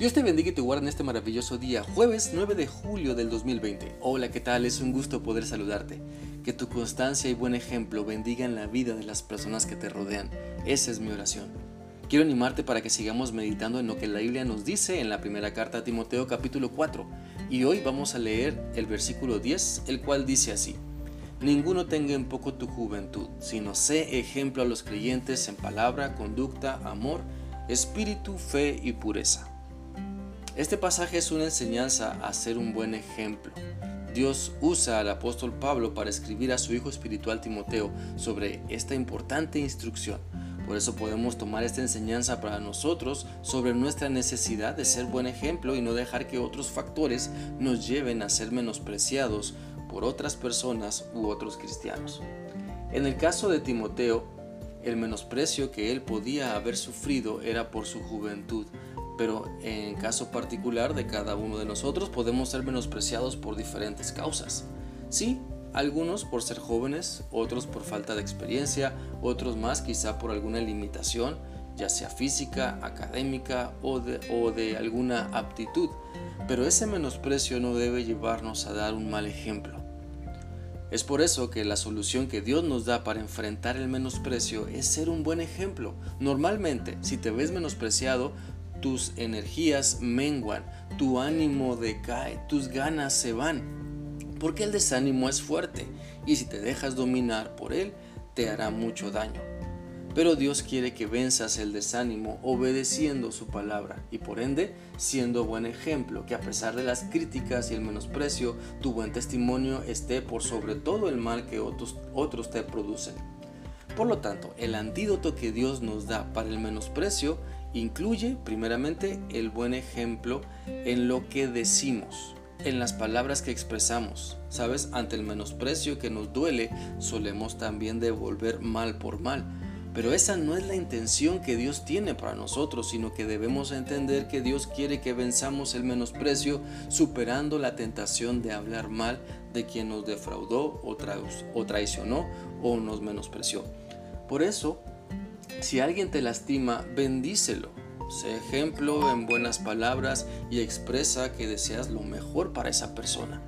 Dios te bendiga y te guarde en este maravilloso día, jueves 9 de julio del 2020. Hola, ¿qué tal? Es un gusto poder saludarte. Que tu constancia y buen ejemplo bendigan la vida de las personas que te rodean. Esa es mi oración. Quiero animarte para que sigamos meditando en lo que la Biblia nos dice en la primera carta a Timoteo capítulo 4. Y hoy vamos a leer el versículo 10, el cual dice así. Ninguno tenga en poco tu juventud, sino sé ejemplo a los creyentes en palabra, conducta, amor, espíritu, fe y pureza. Este pasaje es una enseñanza a ser un buen ejemplo. Dios usa al apóstol Pablo para escribir a su hijo espiritual Timoteo sobre esta importante instrucción. Por eso podemos tomar esta enseñanza para nosotros sobre nuestra necesidad de ser buen ejemplo y no dejar que otros factores nos lleven a ser menospreciados por otras personas u otros cristianos. En el caso de Timoteo, el menosprecio que él podía haber sufrido era por su juventud, pero en caso particular de cada uno de nosotros podemos ser menospreciados por diferentes causas. Sí, algunos por ser jóvenes, otros por falta de experiencia, otros más quizá por alguna limitación, ya sea física, académica o de, alguna aptitud, pero ese menosprecio no debe llevarnos a dar un mal ejemplo. Es por eso que la solución que Dios nos da para enfrentar el menosprecio es ser un buen ejemplo. Normalmente, si te ves menospreciado, tus energías menguan, tu ánimo decae, tus ganas se van, porque el desánimo es fuerte y si te dejas dominar por él, te hará mucho daño. Pero Dios quiere que venzas el desánimo obedeciendo su palabra y por ende siendo buen ejemplo, que a pesar de las críticas y el menosprecio, tu buen testimonio esté por sobre todo el mal que otros, otros te producen. Por lo tanto, el antídoto que Dios nos da para el menosprecio incluye primeramente el buen ejemplo en lo que decimos, en las palabras que expresamos. Sabes, ante el menosprecio que nos duele, solemos también devolver mal por mal. Pero esa no es la intención que Dios tiene para nosotros, sino que debemos entender que Dios quiere que venzamos el menosprecio superando la tentación de hablar mal de quien nos defraudó o, o traicionó o nos menospreció. Por eso, si alguien te lastima, bendícelo. Sé ejemplo en buenas palabras y expresa que deseas lo mejor para esa persona.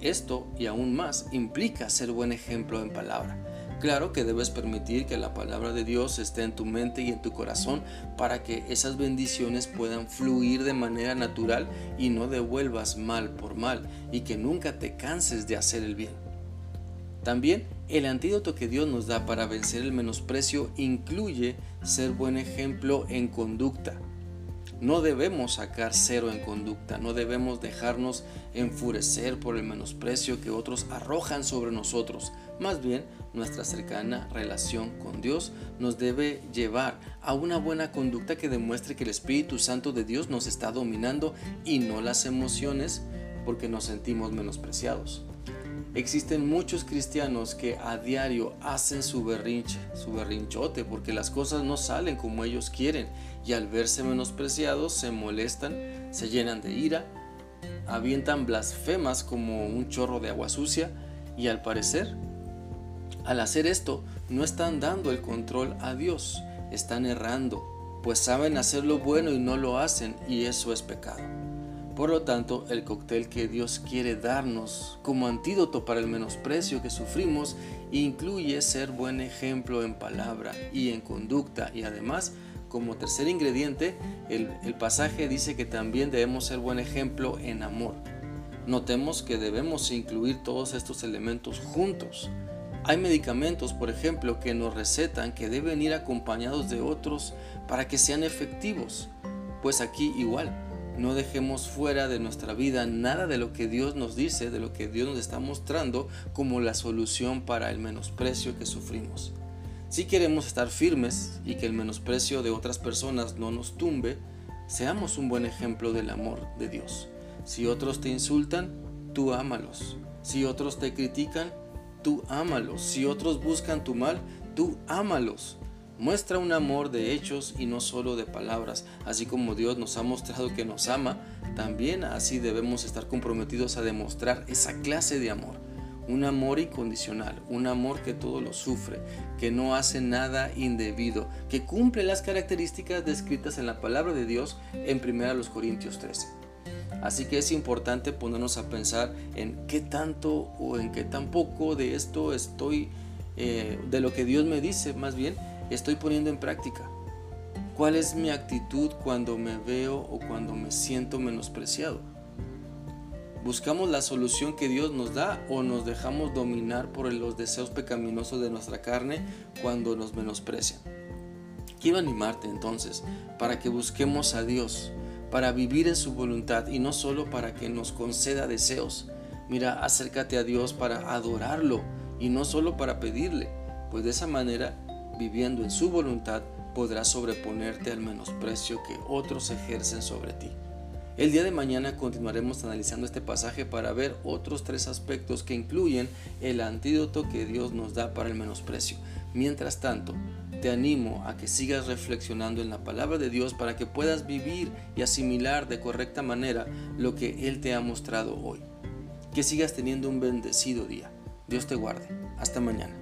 Esto y aún más implica ser buen ejemplo en palabra. Claro que debes permitir que la palabra de Dios esté en tu mente y en tu corazón para que esas bendiciones puedan fluir de manera natural y no devuelvas mal por mal y que nunca te canses de hacer el bien. También el antídoto que Dios nos da para vencer el menosprecio incluye ser buen ejemplo en conducta. No debemos sacar cero en conducta, no debemos dejarnos enfurecer por el menosprecio que otros arrojan sobre nosotros. Más bien, nuestra cercana relación con Dios nos debe llevar a una buena conducta que demuestre que el Espíritu Santo de Dios nos está dominando y no las emociones porque nos sentimos menospreciados. Existen muchos cristianos que a diario hacen su berrinche, su berrinchote, porque las cosas no salen como ellos quieren y al verse menospreciados se molestan, se llenan de ira, avientan blasfemas como un chorro de agua sucia y al parecer, al hacer esto, no están dando el control a Dios, están errando, pues saben hacer lo bueno y no lo hacen y eso es pecado. Por lo tanto, el cóctel que Dios quiere darnos como antídoto para el menosprecio que sufrimos incluye ser buen ejemplo en palabra y en conducta y además como tercer ingrediente, el, pasaje dice que también debemos ser buen ejemplo en amor. Notemos que debemos incluir todos estos elementos juntos. Hay medicamentos, por ejemplo, que nos recetan que deben ir acompañados de otros para que sean efectivos. Pues aquí igual, no dejemos fuera de nuestra vida nada de lo que Dios nos dice, de lo que Dios nos está mostrando como la solución para el menosprecio que sufrimos. Si queremos estar firmes y que el menosprecio de otras personas no nos tumbe, seamos un buen ejemplo del amor de Dios. Si otros te insultan, tú ámalos. Si otros te critican, tú ámalos. Si otros buscan tu mal, tú ámalos. Muestra un amor de hechos y no solo de palabras. Así como Dios nos ha mostrado que nos ama, también así debemos estar comprometidos a demostrar esa clase de amor. un amor incondicional, un amor que todo lo sufre, que no hace nada indebido, que cumple las características descritas en la palabra de Dios en 1 Corintios 13. Así que es importante ponernos a pensar en qué tanto o en qué tan poco de esto estoy, eh, de lo que Dios me dice más bien, estoy poniendo en práctica. ¿Cuál es mi actitud cuando me veo o cuando me siento menospreciado? ¿Buscamos la solución que Dios nos da o nos dejamos dominar por los deseos pecaminosos de nuestra carne cuando nos menosprecian? Quiero animarte entonces para que busquemos a Dios, para vivir en su voluntad y no solo para que nos conceda deseos. Mira, acércate a Dios para adorarlo y no solo para pedirle, pues de esa manera, viviendo en su voluntad, podrás sobreponerte al menosprecio que otros ejercen sobre ti. El día de mañana continuaremos analizando este pasaje para ver otros tres aspectos que incluyen el antídoto que Dios nos da para el menosprecio. Mientras tanto, te animo a que sigas reflexionando en la palabra de Dios para que puedas vivir y asimilar de correcta manera lo que Él te ha mostrado hoy. Que sigas teniendo un bendecido día. Dios te guarde. Hasta mañana.